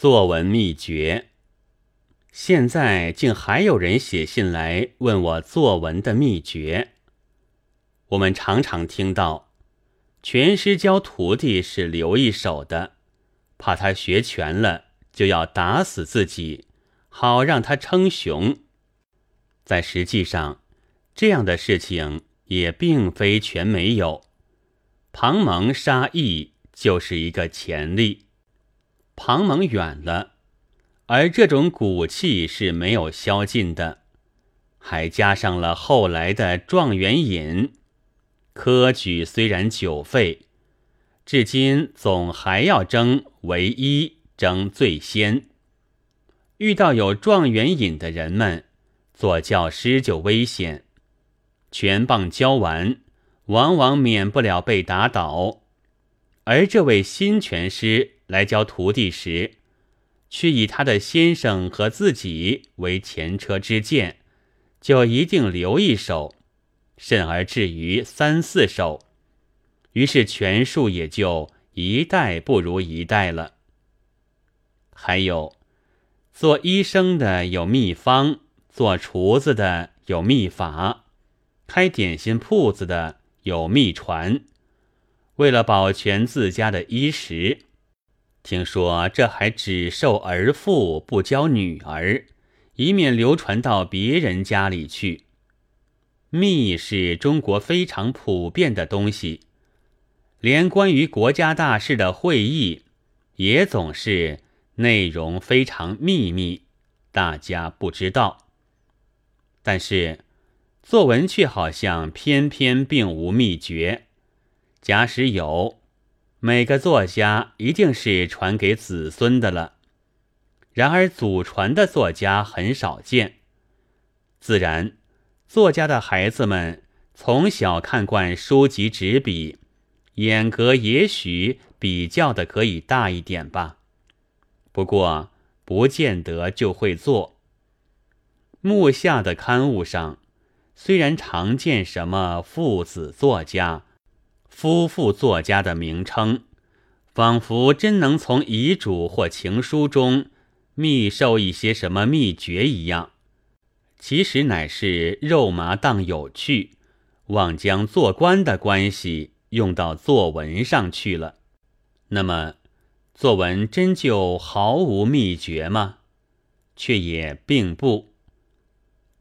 作文秘诀。现在竟还有人写信来问我作文的秘诀。我们常常听到，全师教徒弟是留一手的，怕他学全了就要打死自己，好让他称雄。在实际上，这样的事情也并非全没有。庞蒙杀义就是一个前例。庞蒙远了，而这种骨气是没有消尽的，还加上了后来的状元饮，科举虽然久废，至今总还要争唯一，争最先。遇到有状元饮的人们，做教师就危险，全棒教完。往往免不了被打倒，而这位新拳师来教徒弟时，却以他的先生和自己为前车之鉴，就一定留一手，甚而至于三四手，于是拳术也就一代不如一代了。还有，做医生的有秘方，做厨子的有秘法，开点心铺子的。有秘传，为了保全自家的衣食，听说这还只授儿妇，不教女儿，以免流传到别人家里去。秘是中国非常普遍的东西，连关于国家大事的会议，也总是内容非常秘密，大家不知道。但是。作文却好像偏偏并无秘诀，假使有，每个作家一定是传给子孙的了。然而祖传的作家很少见，自然，作家的孩子们从小看惯书籍纸笔，眼格也许比较的可以大一点吧。不过不见得就会做。目下的刊物上。虽然常见什么父子作家、夫妇作家的名称，仿佛真能从遗嘱或情书中密授一些什么秘诀一样，其实乃是肉麻当有趣，妄将做官的关系用到作文上去了。那么，作文真就毫无秘诀吗？却也并不。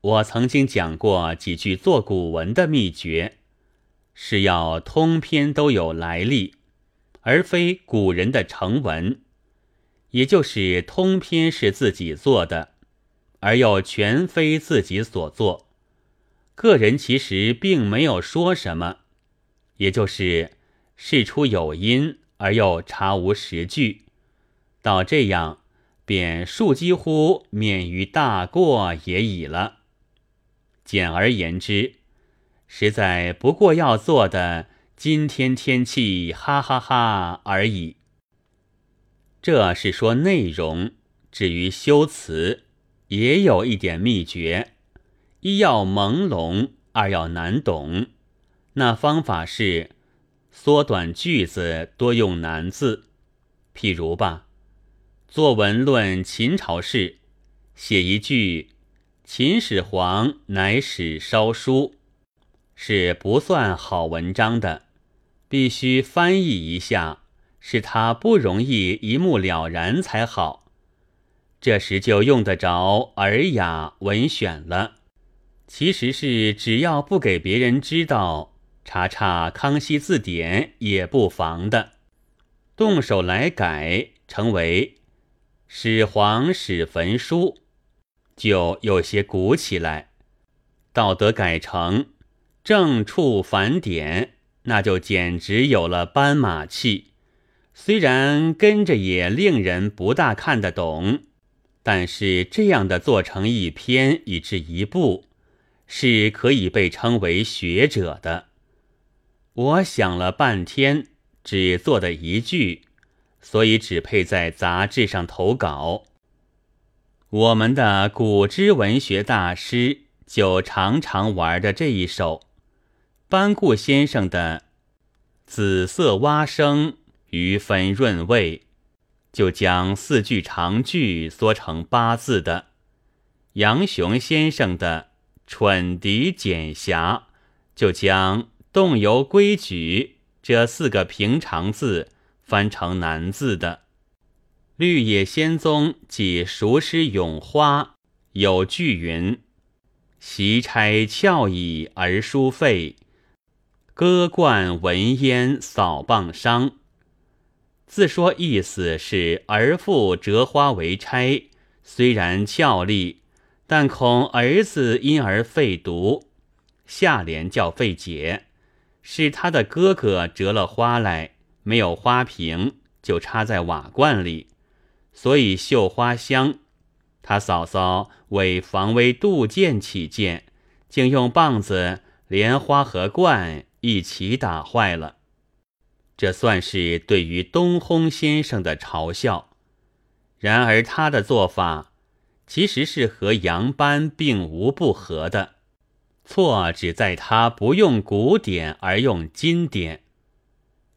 我曾经讲过几句做古文的秘诀，是要通篇都有来历，而非古人的成文，也就是通篇是自己做的，而又全非自己所做。个人其实并没有说什么，也就是事出有因，而又查无实据，到这样便恕几乎免于大过也已了。简而言之，实在不过要做的今天天气哈哈哈而已。这是说内容，至于修辞，也有一点秘诀：一要朦胧，二要难懂。那方法是缩短句子，多用难字。譬如吧，作文论秦朝事，写一句。秦始皇乃始烧书，是不算好文章的，必须翻译一下，使他不容易一目了然才好。这时就用得着《尔雅》《文选》了。其实是只要不给别人知道，查查《康熙字典》也不妨的。动手来改，成为始皇始焚书。就有些鼓起来，道德改成正处反点，那就简直有了斑马气。虽然跟着也令人不大看得懂，但是这样的做成一篇以至一部，是可以被称为学者的。我想了半天，只做的一句，所以只配在杂志上投稿。我们的古之文学大师就常常玩的这一手，班固先生的“紫色蛙声，余分润味”，就将四句长句缩成八字的。杨雄先生的《蠢敌简侠》就将动游规矩这四个平常字翻成难字的。绿野仙踪即熟诗咏花有句云：“习差翘椅而书废，歌冠闻烟扫棒伤。”自说意思是儿妇折花为钗，虽然俏丽，但恐儿子因而废读。下联叫费解，是他的哥哥折了花来，没有花瓶，就插在瓦罐里。所以绣花香，他嫂嫂为防微杜渐起见，竟用棒子连花和罐一起打坏了。这算是对于东烘先生的嘲笑。然而他的做法其实是和杨班并无不合的，错只在他不用古典而用经典。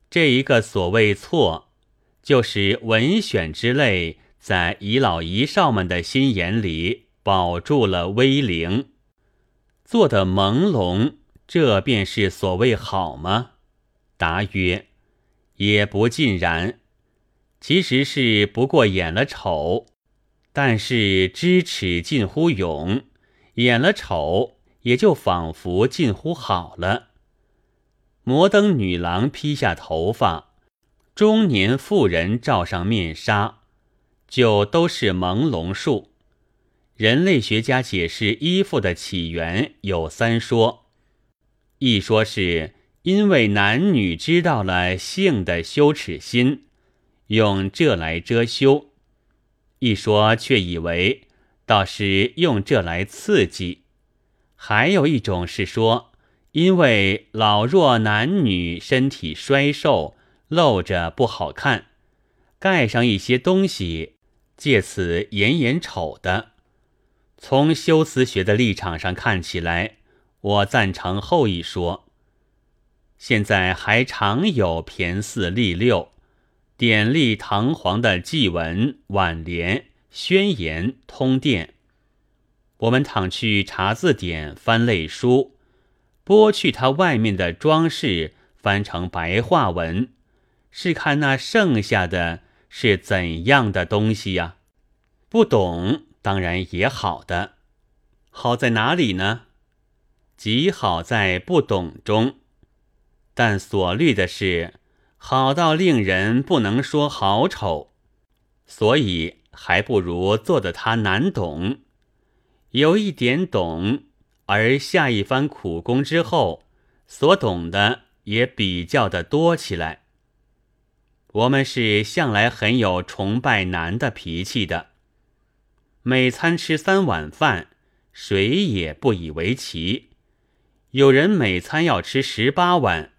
这一个所谓错。就是文选之类，在遗老遗少们的心眼里保住了威灵，做的朦胧，这便是所谓好吗？答曰：也不尽然，其实是不过演了丑，但是知耻近乎勇，演了丑也就仿佛近乎好了。摩登女郎披下头发。中年妇人罩上面纱，就都是朦胧术。人类学家解释衣服的起源有三说：一说是因为男女知道了性的羞耻心，用这来遮羞；一说却以为倒是用这来刺激；还有一种是说，因为老弱男女身体衰瘦。露着不好看，盖上一些东西，借此掩掩丑的。从修辞学的立场上看起来，我赞成后一说。现在还常有骈四俪六、典丽堂皇的祭文、挽联、宣言、通电。我们倘去查字典、翻类书，剥去它外面的装饰，翻成白话文。是看那剩下的是怎样的东西呀？不懂当然也好的，好在哪里呢？极好在不懂中，但所虑的是好到令人不能说好丑，所以还不如做的他难懂。有一点懂，而下一番苦功之后，所懂的也比较的多起来。我们是向来很有崇拜难的脾气的，每餐吃三碗饭，谁也不以为奇。有人每餐要吃十八碗，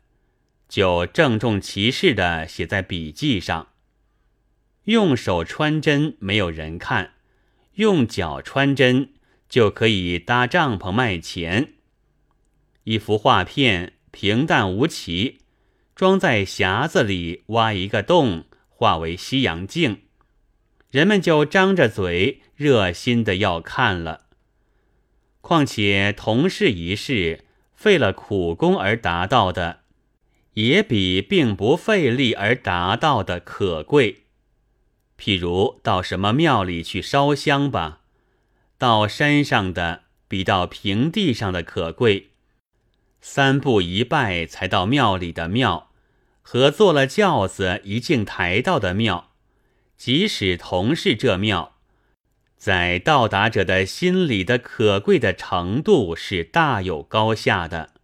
就郑重其事的写在笔记上。用手穿针没有人看，用脚穿针就可以搭帐篷卖钱。一幅画片平淡无奇。装在匣子里，挖一个洞，化为西洋镜，人们就张着嘴，热心的要看了。况且同是一事，费了苦功而达到的，也比并不费力而达到的可贵。譬如到什么庙里去烧香吧，到山上的比到平地上的可贵，三步一拜才到庙里的庙。和坐了轿子一径抬到的庙，即使同是这庙，在到达者的心里的可贵的程度是大有高下的。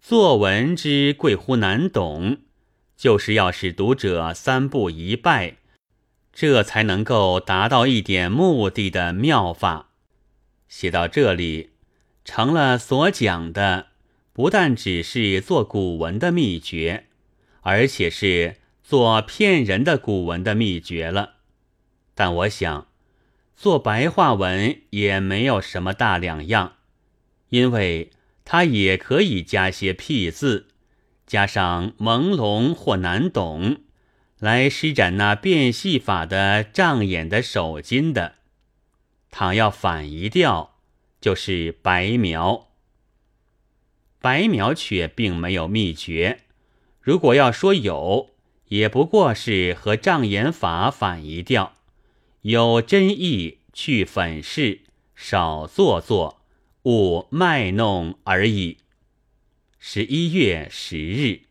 作文之贵乎难懂，就是要使读者三步一拜，这才能够达到一点目的的妙法。写到这里，成了所讲的，不但只是做古文的秘诀。而且是做骗人的古文的秘诀了，但我想做白话文也没有什么大两样，因为它也可以加些僻字，加上朦胧或难懂，来施展那变戏法的障眼的手筋的。倘要反一调，就是白描。白描却并没有秘诀。如果要说有，也不过是和障眼法反一调，有真意去粉饰，少做作，勿卖弄而已。十一月十日。